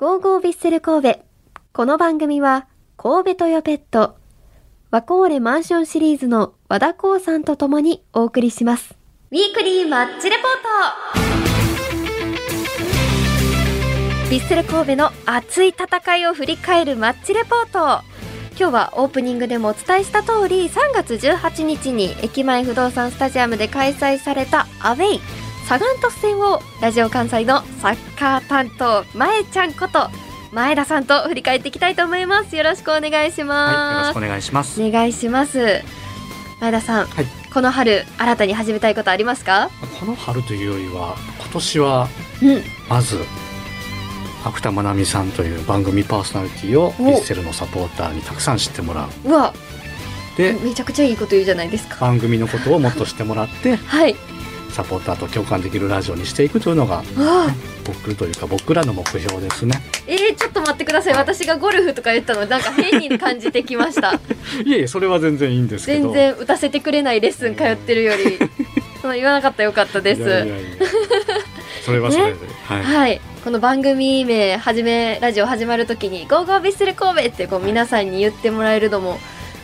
ゴーゴービッセル神戸。この番組は、神戸トヨペット、ワコーレマンションシリーズの和田光さんと共にお送りします。ウィークリーマッチレポートビッセル神戸の熱い戦いを振り返るマッチレポート今日はオープニングでもお伝えした通り3月18日に駅前不動産スタジアムで開催されたアウェイサガン鳥栖戦をラジオ関西のサッカー担当前ちゃんこと前田さんと振り返っていきたいと思います。よろしくお願いしはい、よろます、しくお願いします。お願いします。前田さん、はいこの春新たに始めたいことありますか？この春というよりは、今年はうん。まず。芥田真奈美さんという番組パーソナリティをおヴィッセルのサポーターにたくさん知ってもらう。うわ。で、めちゃくちゃいいこと言うじゃないですか。番組のことをもっと知ってもらって、はいサポーターと共感できるラジオにしていくというのが。僕というか、僕らの目標ですね。えー、ちょっと待ってください私がゴルフとか言ったのなんか変に感じてきました いえいえ、それは全然いいんです。全然打たせてくれないレッスン通ってるよりその言わなかったらよかったですそれはそれで、はい。はい、この番組名始めラジオ始まる時に「ゴーゴービッセル神戸」ってこう皆さんに言ってもらえるのも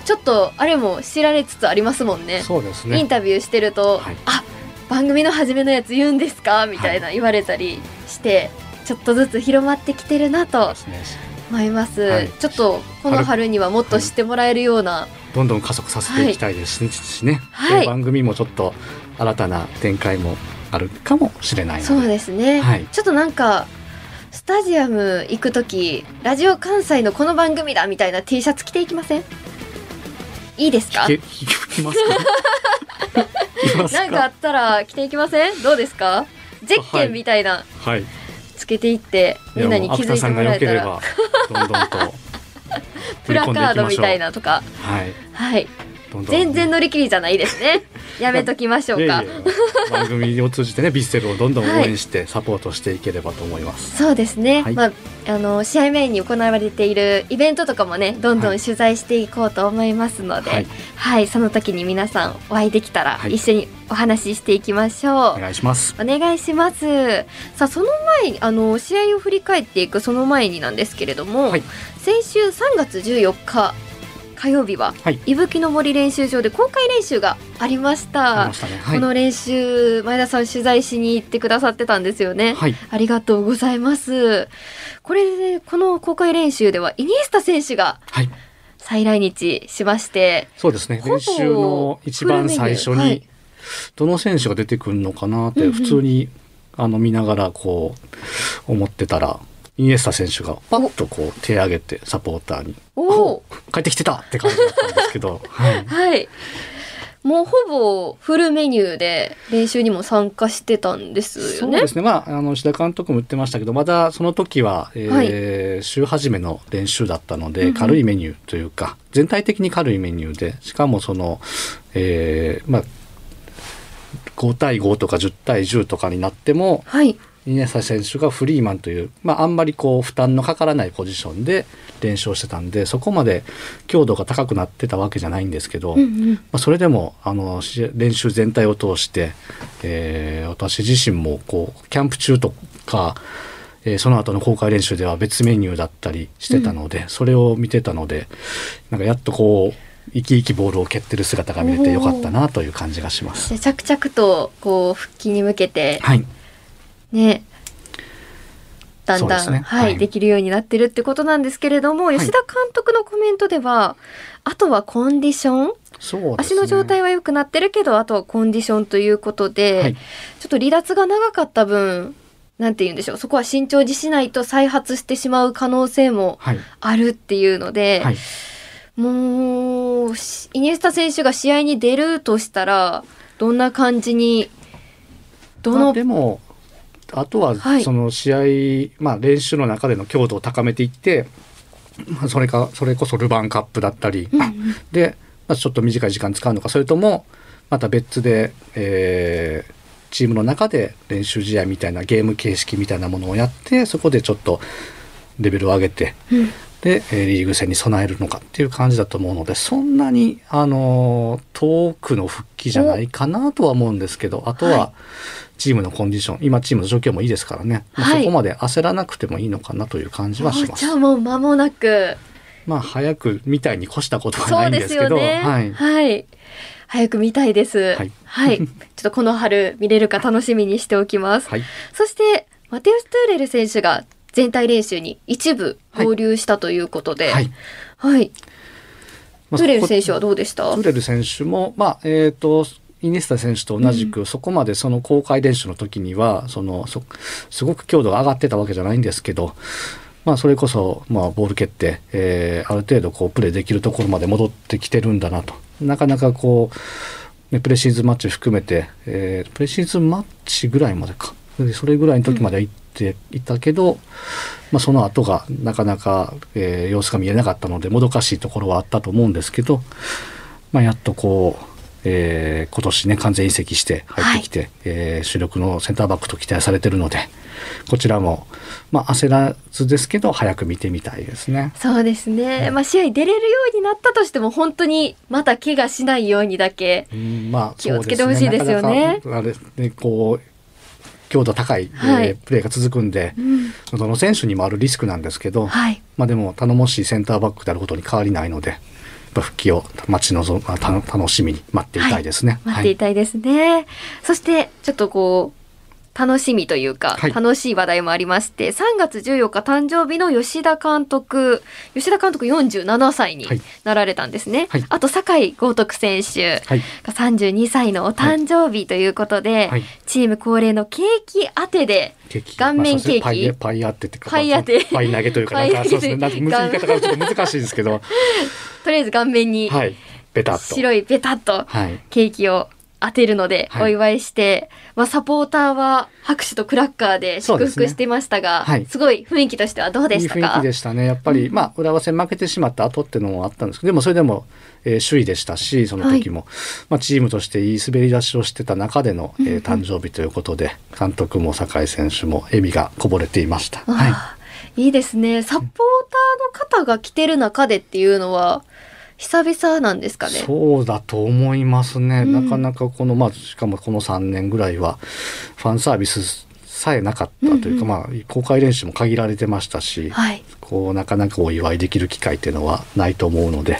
ちょっとあれも知られつつありますもんねそうですね。インタビューしてると「はいあ番組の初めのやつ言うんですか?」みたいな言われたりして、ちょっとずつ広まってきてるなと。思います、はい。ちょっとこの春にはもっと知ってもらえるような、どんどん加速させていきたいですしね。はい。で番組もちょっと新たな展開もあるかもしれない。そうですね、はい。ちょっとなんかスタジアム行く時ラジオ関西のこの番組だみたいな T シャツ着ていきません？いいですか？なんかあったら着ていきません？どうですか？ゼッケンみたいなはい。つけていってみんなに気づいてもらえたらどんどんと プラカードみたいな。なとかはい。はいどんどん。全然乗り切りじゃないですね。やめときましょうか。番組を通じてね、ビッセルをどんどん応援してサポートしていければと思います。そうですね、はい。まああの試合前に行われているイベントとかもねどんどん取材していこうと思いますので、ははい。い、その時に皆さんお会いできたらはい。一緒にお話ししていきましょう。お願いします。お願いします。さあその前にあの試合を振り返っていくその前になんですけれども、はい。先週3月14日火曜日は、はい伊吹の森練習場で公開練習がありました。ね。はい。この練習前田さん取材しに行ってくださってたんですよね。はい。ありがとうございます。これで、この公開練習では、イニエスタ選手がはい。再来日しまして、そうですね。練習の一番最初に、どの選手が出てくるのかなって、普通に、あの、見ながら、こう、思ってたら、イニエスタ選手がパッとこう手を挙げてサポーターにおお「帰ってきてた!」って感じだったんですけど、はい、はい。もうほぼフルメニューで練習にも参加してたんですよね？そうですね、まあ、あの石田監督も言ってましたけどまだその時は、えー週始めの練習だったので、うんうん軽いメニューというか全体的に軽いメニューでしかもその、えーまあ、5対5とか10対10とかになってもはい。イニエスタ選手がフリーマンという、まあ、あんまりこう負担のかからないポジションで練習をしてたんでそこまで強度が高くなってたわけじゃないんですけど、うんうん。まあ、それでもあのし練習全体を通して、えー私自身もこうキャンプ中とか、えーその後の公開練習では別メニューだったりしてたので、それを見てたのでなんかやっとこう生き生きボールを蹴ってる姿が見れてよかったなという感じがします。で着々とこう復帰に向けてはい、ね。だんだん、ね。はい、はい。できるようになってるってことなんですけれども、い。吉田監督のコメントではあとはコンディション、ね。足の状態は良くなってるけどあとはコンディションということで、はい。ちょっと離脱が長かった分なんて言うんでしょうそこは慎重にしないと再発してしまう可能性もはい、あるっていうので、はい、もうしイニエスタ選手が試合に出るとしたらどんな感じにどまあの、でもあとははい。その試合、まあ、練習の中での強度を高めていって、まあ、それかそれこそルヴァンカップだったり、うんうん。で、まあ、ちょっと短い時間使うのかそれともまた別で、えーチームの中で練習試合みたいなゲーム形式みたいなものをやってそこでちょっとレベルを上げてうん。で、えーリーグ戦に備えるのかっていう感じだと思うのでそんなに、あのー遠くの復帰じゃないかなとは思うんですけどあとはい。はチームのコンディション。今チームの状況もいいですからね、まあはい。そこまで焦らなくてもいいのかなという感じはします。おじゃ。あもう間もなく。まあ早くみたいに越したことはないんでですすけど、よねはい、はい。早く見たいです。はい。はい、ちょっとこの春見れるか楽しみにしておきます。はい、そしてマテウス・トゥーレル選手が全体練習に一部合流したということで、はい。はい、まあトゥーレル選手はどうでした？トゥレル選手も、まあ、えっ、と、イニエスタ選手と同じく、そこまでその公開練習の時には、その、そすごく強度が上がってたわけじゃないんですけど、まあ、それこそ、まあ、ボール蹴って、えーある程度、こう、プレーできるところまで戻ってきてるんだなと。なかなかこう、ね、プレシーズンマッチ含めて、えープレシーズンマッチぐらいまでか。でそれぐらいの時までは行っていたけど、まあ、その後がなかなか、えー様子が見えなかったのでもどかしいところはあったと思うんですけど、まあ、やっとこう、えー今年ね完全移籍して入ってきて、えー主力のセンターバックと期待されてるのでこちらも、まあ、焦らずですけど早く見てみたいですね。そうですね。まあ試合出れるようになったとしても本当にまた怪我しないようにだけ。気をつけてほしいですよねあれねこう強度高い、はいえープレーが続くんで、うん、どの選手にもあるリスクなんですけど、はい。まあでも頼もしいセンターバックであることに変わりないので、やっぱ復帰を待ち望む、楽しみに待っていたいですね。待っていたいですね。そしてちょっとこう楽しみというか、はい。楽しい話題もありまして3月14日誕生日の吉田監督吉田監督47歳にはい。なられたんですね、はい。あと酒井豪徳選手はい。が32歳のお誕生日ということで、はい。チーム恒例のケーキ当てで顔面ケーキ。まあパイパイ当てってかパイ当て。パイ投げというかなんかそうですね。なんか言い方がちょっと難しいですけど。とりあえず顔面にはい。ベタ白いベタっとはい。ケーキを当てるのではい。お祝いして、まあ、サポーターは拍手とクラッカーで祝福してましたがす,、はい。ごい雰囲気としてはどうでしたか？いい雰囲気でしたね。やっぱり、まあ浦和戦負けてしまった後っていうのもあったんですけどでもそれでも、えー首位でしたしその時も、まあ、チームとしていい滑り出しをしてた中での、えー誕生日ということで監督も酒井選手も笑みがこぼれていました。はいいいですね。サポーターの方が来てる中でっていうのは久々なんですかね。そうだと思いますね、うん。なかなかこのまあしかもこの3年ぐらいはファンサービスさえなかったというか、うんうん。まあ公開練習も限られてましたし、はい、こうなかなかお祝いできる機会っていうのはないと思うので、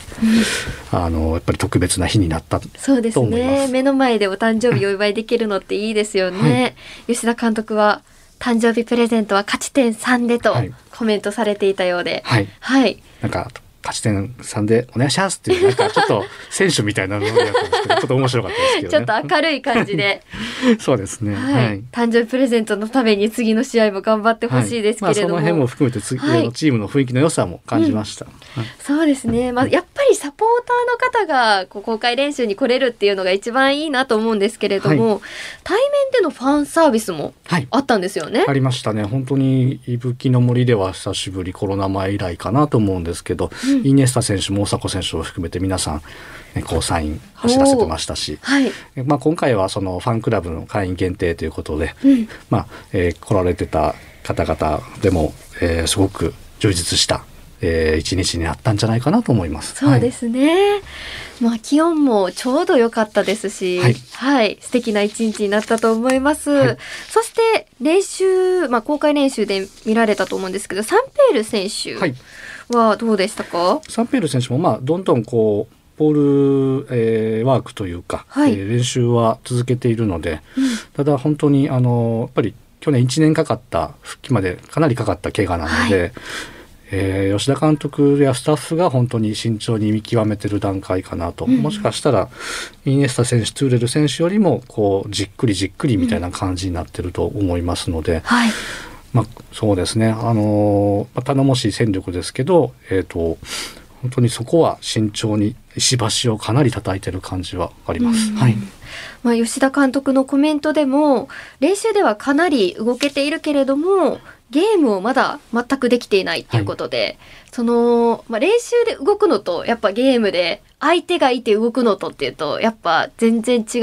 あのやっぱり特別な日になったそうですね。す目の前でお誕生日お祝いできるのっていいですよね、吉田監督は誕生日プレゼントは勝ち点3でとはい。コメントされていたようではいはいなんか勝ち点3でお願いしますっていうなんかちょっと選手みたいなのでやったんですけどちょっと面白かったですけどね。ちょっと明るい感じで、そうですね。はい。誕生日プレゼントのために次の試合も頑張ってほしいですけれども、はい。まあ、その辺も含めて次、はいのチームの雰囲気の良さも感じました、はい。そうですね、まあ、やっぱりサポーターの方がこう公開練習に来れるっていうのが一番いいなと思うんですけれども、対面でのファンサービスもはい。あったんですよね。ありましたね。本当に伊吹の森では久しぶりコロナ前以来かなと思うんですけど、うんイニエスタ選手も大迫選手を含めて皆さん、ね、こうサイン走らせてましたし、はい、まあ、今回はそのファンクラブの会員限定ということで、うん。まあえー来られてた方々でも、えーすごく充実した、えー一日になったんじゃないかなと思います。そうですね、まあ気温もちょうど良かったですし、ははい。い、素敵な一日になったと思います。はい。そして練習、まあ公開練習で見られたと思うんですけど、サンペール選手はい、はどうでしたか？サンペール選手もまあどんどんこうボール、えーワークというか、はい。えー練習は続けているので、うん。ただ本当にあのやっぱり去年1年かかった復帰までかなりかかった怪我なので、えー吉田監督やスタッフが本当に慎重に見極めてる段階かなと、うん。もしかしたらイニエスタ選手トゥーレル選手よりもこうじっくりじっくりみたいな感じになってると思いますので、はい、まあ、そうですね、あのまあ頼もしい戦力ですけど、えー、と本当にそこは慎重に石橋をかなり叩いてる感じはあります。うん。はい、まあ吉田監督のコメントでも練習ではかなり動けているけれどもゲームをまだ全くできていないっていうことで、その、まあ、練習で動くのとやっぱゲームで相手がいて動くのとっていうとやっぱ全然違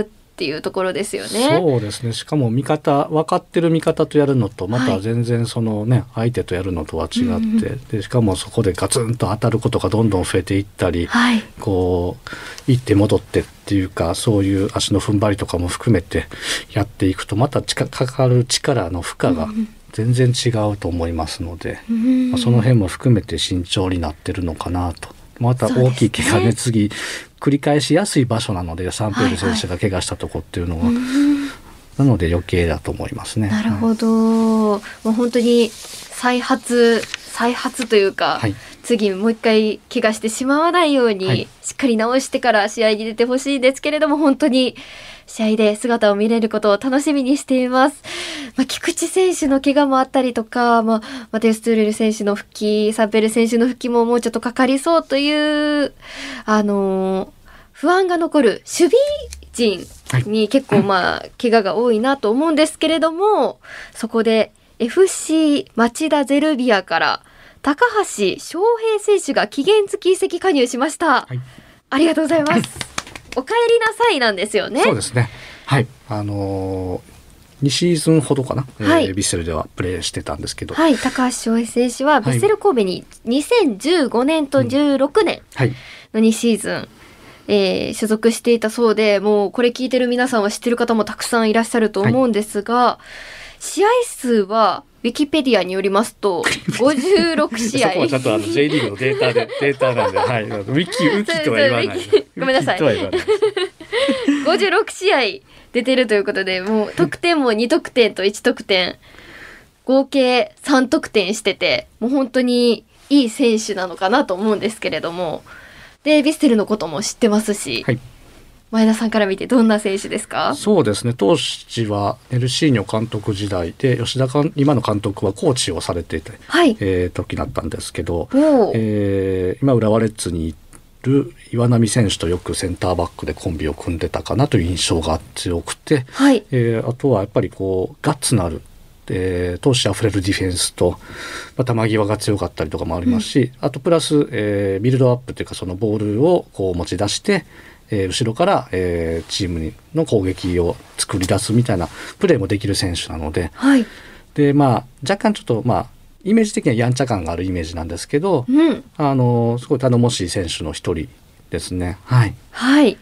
うっていうところですよね。そうですねしかも味方分かってる味方とやるのとまた全然そのね、相手とやるのとは違って、うんうんでしかもそこでガツンと当たることがどんどん増えていったり、はい。こう行って戻ってっていうかそういう足の踏ん張りとかも含めてやっていくとまたちかかかる力の負荷が全然違うと思いますので、うんまあその辺も含めて慎重になってるのかなと。また大きい怪我ね次繰り返しやすい場所なのでサンペール選手が怪我したとこっていうのは、うんなので余計だと思いますね。なるほど。もう本当に再発、再発というか、はい。次もう一回怪我してしまわないように、はい。しっかり治してから試合に出てほしいですけれども、本当に試合で姿を見れることを楽しみにしています。まあ、菊池選手の怪我もあったりとか、まあ、マテウス・トゥーレル選手の復帰、サンペル選手の復帰ももうちょっとかかりそうという、あのー不安が残る守備陣に結構まあ、怪我が多いなと思うんですけれども、そこで FC 町田ゼルビアから高橋翔平選手が期限付き移籍加入しました。はいありがとうございます。お帰りなさいなんですよね。そうですね。はい。あのー、2シーズンほどかな、はいえービッセルではプレーしてたんですけど、はい、高橋翔平選手はヴィッセル神戸に2015年と16年はい。の2シーズン、えー所属していたそうで、もうこれ聞いてる皆さんは知ってる方もたくさんいらっしゃると思うんですが、試合数はウィキペディアによりますと 56試合。そこはちゃんとあの J リーグのデータで データなんで、はい。ウィキウィキとは言わない。ごめんなさいウィキとは言わない。56試合出てるということで、もう得点も2得点と1得点、合計3得点してて、もう本当にいい選手なのかなと思うんですけれども、で、ヴィッセルのことも知ってますし、はい。前田さんから見てどんな選手ですか？そうですね。当時はネルシーニョ監督時代で吉田監今の監督はコーチをされていて、はい。えー時だったんですけど、えー今浦和レッズにいる岩波選手とよくセンターバックでコンビを組んでたかなという印象が強くて、はい。えーあとはやっぱりこうガッツのある、えー闘志あふれるディフェンスと、まあ、球際が強かったりとかもありますし、あとプラス、えービルドアップというかそのボールをこう持ち出して、えー後ろから、えーチームにの攻撃を作り出すみたいなプレーもできる選手なのではい。で、まあ、若干ちょっと、まあ、イメージ的にはやんちゃ感があるイメージなんですけど、うん。あのすごい頼もしい選手の一人ですね。はい、はい。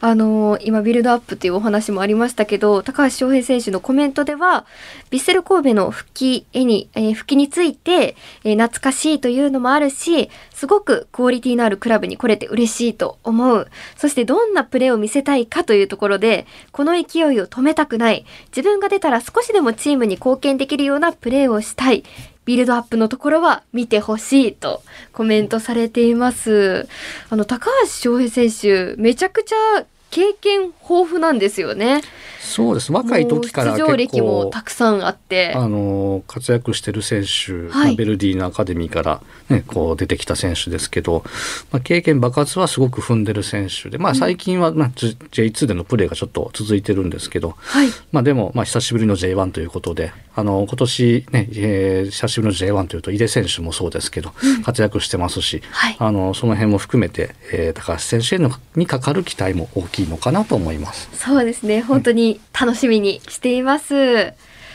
あのー今、ビルドアップっていうお話もありましたけど、高橋翔平選手のコメントでは、ヴィッセル神戸の復帰へに、えー復帰について、えー懐かしいというのもあるし、すごくクオリティのあるクラブに来れて嬉しいと思う。そしてどんなプレーを見せたいかというところで、この勢いを止めたくない。自分が出たら少しでもチームに貢献できるようなプレーをしたい。ビルドアップのところは見てほしいとコメントされています。あの、高橋翔平選手、めちゃくちゃ経験豊富なんですよね。そうです若い時から出場歴もたくさんあって。あの活躍してる選手、はいまあベルディのアカデミーから、ね、こう出てきた選手ですけど、まあ、経験爆発はすごく踏んでる選手で、まあ、最近は、まあ、J- J2 でのプレーがちょっと続いてるんですけど、はい。まあ、でも、まあ、久しぶりの J1 ということであの今年、ねえー久しぶりの J1 というと井出選手もそうですけど、活躍してますし、はいあのその辺も含めて、えー高橋選手へのにかかる期待も大きいのかなと思います。そうですね。本当に楽しみにしています。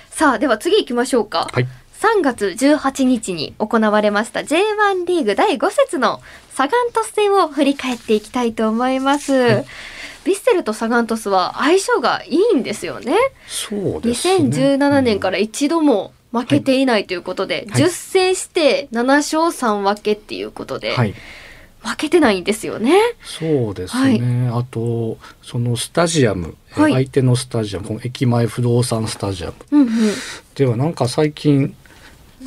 さあ、では次行きましょうか。はい3月18日に行われました J1 リーグ第5節のサガン鳥栖戦を振り返っていきたいと思います。ヴィッセルとサガン鳥栖は相性がいいんですよね。そうですね2017年から一度も負けていないということで、はい10戦して7勝3分けっていうことで、はい負けてないんですよね。そうですね、あとそのスタジアム、えはい。相手のスタジアムこの駅前不動産スタジアム。うんうん。ではなんか最近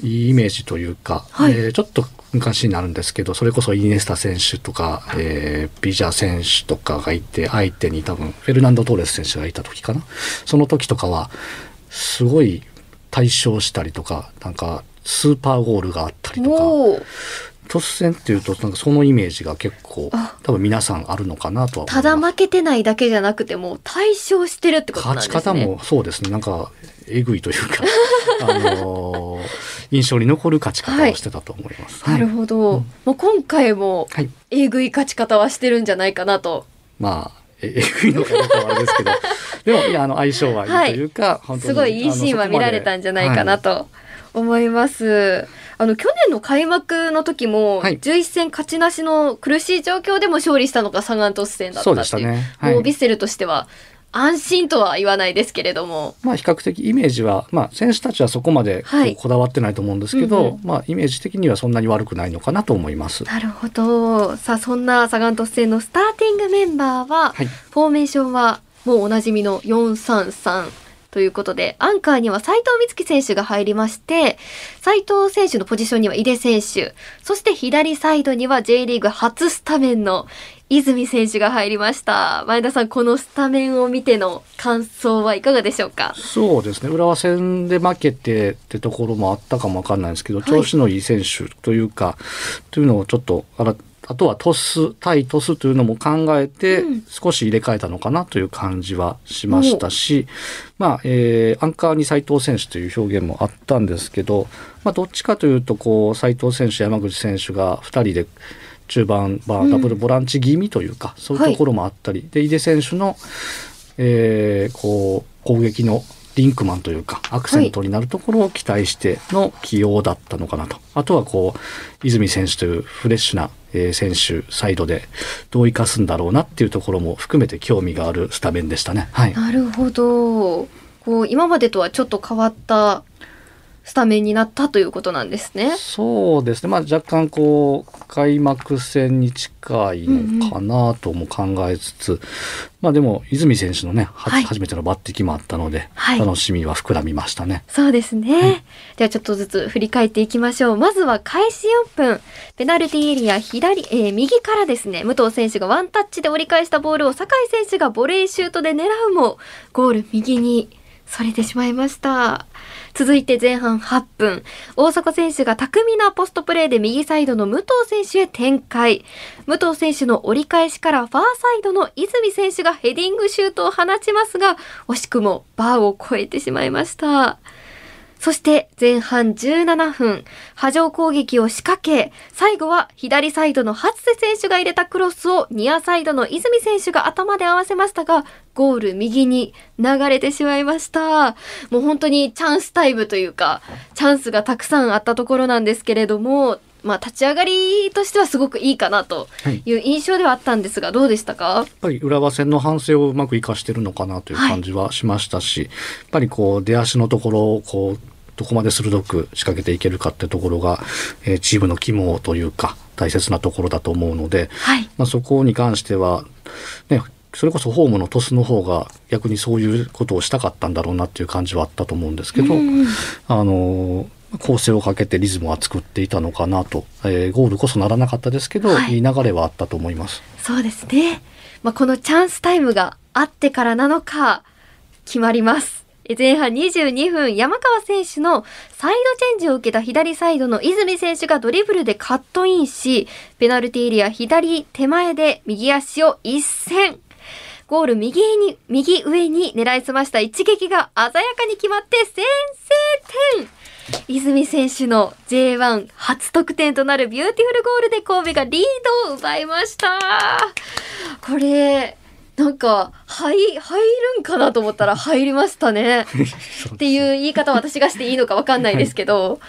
いいイメージというか、はい。えーちょっと昔になるんですけどそれこそイニエスタ選手とか、えービジャ選手とかがいて相手に多分フェルナンド・トーレス選手がいた時かな。その時とかはすごい対象したりとかなんかスーパーゴールがあったりとか突然っていうとなんかそのイメージが結構あ。多分皆さんあるのかなとはただ負けてないだけじゃなくてもう対勝してるってことなん勝ちですね。方もそうです。ねなんかえぐいというか あのー印象に残る勝ち方をしてたと思います。なるほど。うんもう今回もはい、えぐい勝ち方はしてるんじゃないかなと。まあえ えぐいのかどうかはあれですけど。でもいやあの相性はいいというか、本当にすごいいいシーンは見られたんじゃないかなと思います。あの去年の開幕の時もはい11戦勝ちなしの苦しい状況でも勝利したのがサガン鳥栖戦だったっていう。ね。はいもうヴィッセルとしては安心とは言わないですけれども。まあ比較的イメージは、まあ選手たちはそこまでこだわってないと思うんですけど、うんうんまあイメージ的にはそんなに悪くないのかなと思います。なるほど。さあそんなサガン鳥栖戦のスターティングメンバーは、はい。フォーメーションはもうおなじみの433ということで、アンカーには斉藤美月選手が入りまして、斉藤選手のポジションには井出選手、そして左サイドには J リーグ初スタメンの泉選手が入りました。前田さん、このスタメンを見ての感想はいかがでしょうか？そうですね。浦和戦で負けてってところもあったかもわかんないんですけど、い。調子のいい選手というかというのをちょっとあらあとはトス対トスというのも考えてうん。少し入れ替えたのかなという感じはしましたし、まあえーアンカーに斉藤選手という表現もあったんですけど、まあ、どっちかというとこう斉藤選手山口選手が2人で中盤、まあ、うんダブルボランチ気味というか、そういうところもあったり、で井出選手のえーこう攻撃のリンクマンというかアクセントになるところを期待しての起用だったのかなと、あとはこう泉選手というフレッシュな、えー選手サイドでどう生かすんだろうなっていうところも含めて興味があるスタメンでしたね。はい、なるほど。こう、今までとはちょっと変わったスタメンになったということなんですね。そうですね、まあ、若干こう開幕戦に近いのかなとも考えつつ、まあでも泉選手のね、ははい初めての抜擢もあったので、はい楽しみは膨らみましたね。そうですね。ではちょっとずつ振り返っていきましょう。まずは開始4分、ペナルティーエリア左、えー右からですね、武藤選手がワンタッチで折り返したボールを酒井選手がボレーシュートで狙うも、ゴール右にそれてしまいました。続いて前半8分、大迫選手が巧みなポストプレーで右サイドの武藤選手へ展開。武藤選手の折り返しからファーサイドの泉選手がヘディングシュートを放ちますが、惜しくもバーを越えてしまいました。そして前半17分、波状攻撃を仕掛け、最後は左サイドの初瀬選手が入れたクロスをニアサイドの泉選手が頭で合わせましたが、ゴール右に流れてしまいました。もう本当にチャンスタイムというか、チャンスがたくさんあったところなんですけれども、まあ立ち上がりとしてはすごくいいかなとはい。いう印象ではあったんですが、どうでしたか？やっぱり浦和戦の反省をうまく生かしてるのかなという感じはしましたし、やっぱりこう出足のところをこうどこまで鋭く仕掛けていけるかってところが、えーチームの肝というか大切なところだと思うので、はい。まあ、そこに関しては、ね、それこそホームのトスの方が逆にそういうことをしたかったんだろうなっていう感じはあったと思うんですけど、うんあの構成をかけてリズムは作っていたのかなと、えーゴールこそならなかったですけど、はいい、い流れはあったと思います。そうですね。まあ、このチャンスタイムがあってからなのか、決まります。前半22分、山川選手のサイドチェンジを受けた左サイドの泉選手がドリブルでカットインし、ペナルティエリア左手前で右足を一閃。ゴール右に、右上に狙いすました一撃が鮮やかに決まって先制点泉選手の J1 初得点となるビューティフルゴールで神戸がリードを奪いました。これ、なんか、入、入るんかなと思ったら 入りましたね。っていう言い方を私がしていいのかわかんないですけど、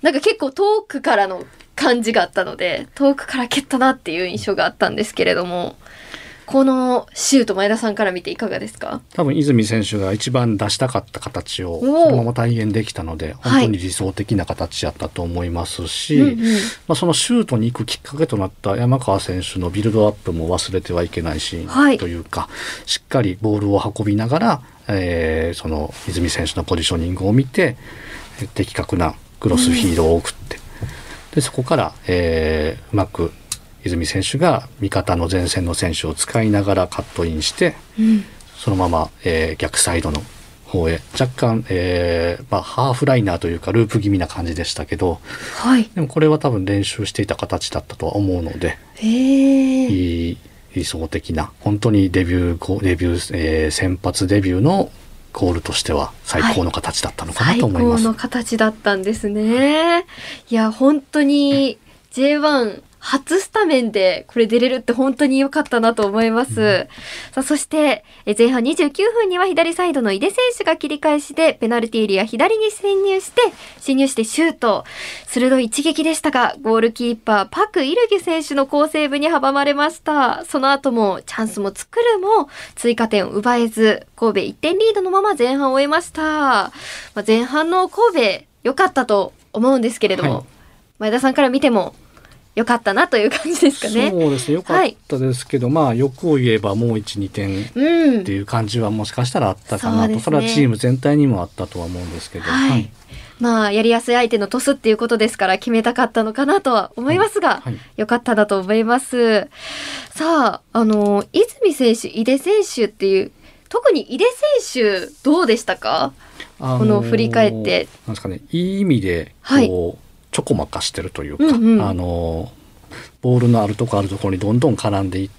なんか結構遠くからの感じがあったので、遠くから蹴ったなっていう印象があったんですけれども、このシュート前田さんから見ていかがですか？多分泉選手が一番出したかった形をそのまま体現できたのではい本当に理想的な形やったと思いますし、うんうん。まあ、そのシュートに行くきっかけとなった山川選手のビルドアップも忘れてはいけないシはい。ーンというか、しっかりボールを運びながら、えーその泉選手のポジショニングを見てえー的確なクロスフィードを送って、でそこから、えーうまく泉選手が味方の前線の選手を使いながらカットインしてうんそのまま、えー逆サイドの方へ若干、えーまあ、ハーフライナーというかループ気味な感じでしたけどはい。でもこれは多分練習していた形だったとは思うのでへえ。いい理想的な本当にデビューゴデビュー、えー先発デビューのゴールとしては最高の形だったのかな最と思います。高の形だったんですね。いや、本当に J1 初スタメンでこれ出れるって本当に良かったなと思います。うん、さあそしてえ前半29分には左サイドの井出選手が切り返しでペナルティーエリア左に潜入して侵入してシュート。鋭い一撃でしたがゴールキーパーパク・イルギ選手の好セーブに阻まれました。その後もチャンスも作るも追加点を奪えず神戸1点リードのまま前半を終えました、まあ、前半の神戸良かったと思うんですけれども、はい、前田さんから見ても良かったなという感じですかね。そうですね。良かったですけど、はい、まあ欲を言えばもう1、2点っていう感じはもしかしたらあったかなと、うん、そ、ね,、れはチーム全体にもあったとは思うんですけど。はい、はいまあ、やりやすい相手のトスっていうことですから決めたかったのかなとは思いますが、よかったなと思います。さあ、あの、泉選手、井出選手っていう、特に井出選手どうでしたか、あのー、この振り返って。なんですかね、いい意味で、こう、はいちょこまかしてるというか、うんうん、あのボールのあるとこあるところにどんどん絡んでいっ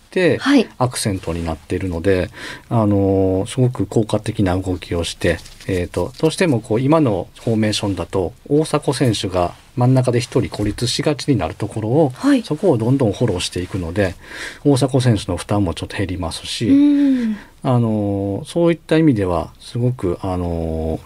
アクセントになっているのであのすごく効果的な動きをして、えーと、どうしてもこう今のフォーメーションだと大迫選手が真ん中で一人孤立しがちになるところを、はい、そこをどんどんフォローしていくので大迫選手の負担もちょっと減りますし、あのそういった意味ではすごくあの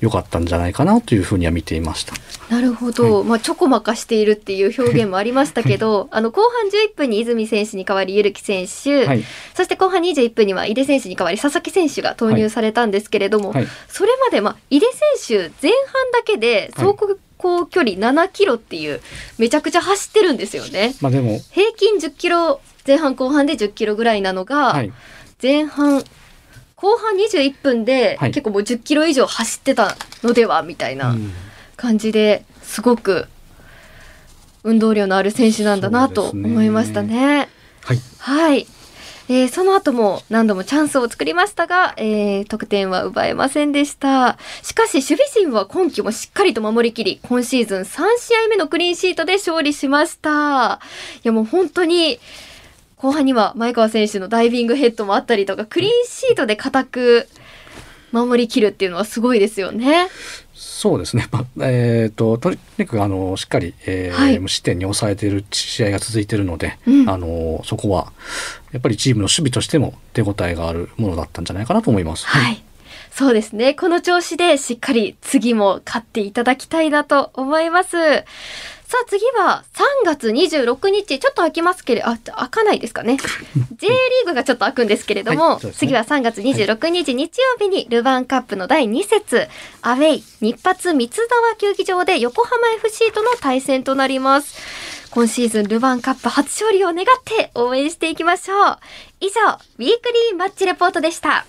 良かったんじゃないかなというふうには見ていました。なるほど、はい、まあちょこまかしているっていう表現もありましたけど、はい、あの後半11分に泉選手に代わりゆるき選手、はい、そして後半21分には井出選手に代わり佐々木選手が投入されたんですけれども、それまでまあ井出選手前半だけで走行行距離7キロっていうめちゃくちゃ走ってるんですよね。まあでも。平均10キロ前半後半で10キロぐらいなのが、はい、前半後半21分で結構もう10キロ以上走ってたのではみたいな感じですごく運動量のある選手なんだなと思いましたね。はい、はいえー、その後も何度もチャンスを作りましたが、えー、得点は奪えませんでした。しかし守備陣は今季もしっかりと守りきり、今シーズン3試合目のクリーンシートで勝利しました。いやもう本当に、後半には前川選手のダイビングヘッドもあったりとか、クリーンシートで固く守りきるっていうのはすごいですよね。そうですね、まあえーと、とにかくあのしっかり、えー、はい、無失点に抑えている試合が続いているので、うん、あのそこはやっぱりチームの守備としても手応えがあるものだったんじゃないかなと思います。はい、はいそうですね。この調子でしっかり次も勝っていただきたいなと思います。さあ次は3月26日、ちょっと開きますけれど、あ、開かないですかね。J リーグがちょっと開くんですけれども、はいね、次は3月26日、日曜日にルヴァンカップの第2節、アウェイ、日発三沢球技場で横浜 FC との対戦となります。今シーズンルヴァンカップ初勝利を願って応援していきましょう。以上、ウィークリーマッチレポートでした。